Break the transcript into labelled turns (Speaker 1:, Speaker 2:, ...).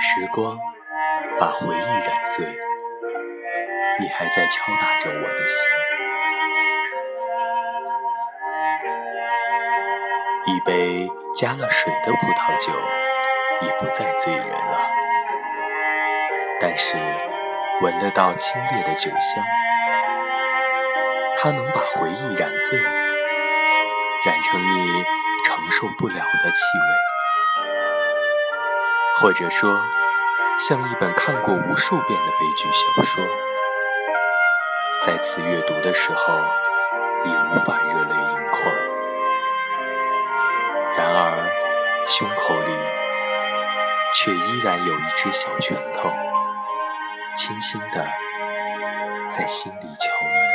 Speaker 1: 时光把回忆染醉，你还在敲打着我的心。一杯加了水的葡萄酒已不再醉人了，但是闻得到清冽的酒香，它能把回忆染醉，染成你承受不了的气味。或者说，像一本看过无数遍的悲剧小说，再次阅读的时候，已无法热泪盈眶。然而，胸口里却依然有一只小拳头，轻轻地在心里敲门。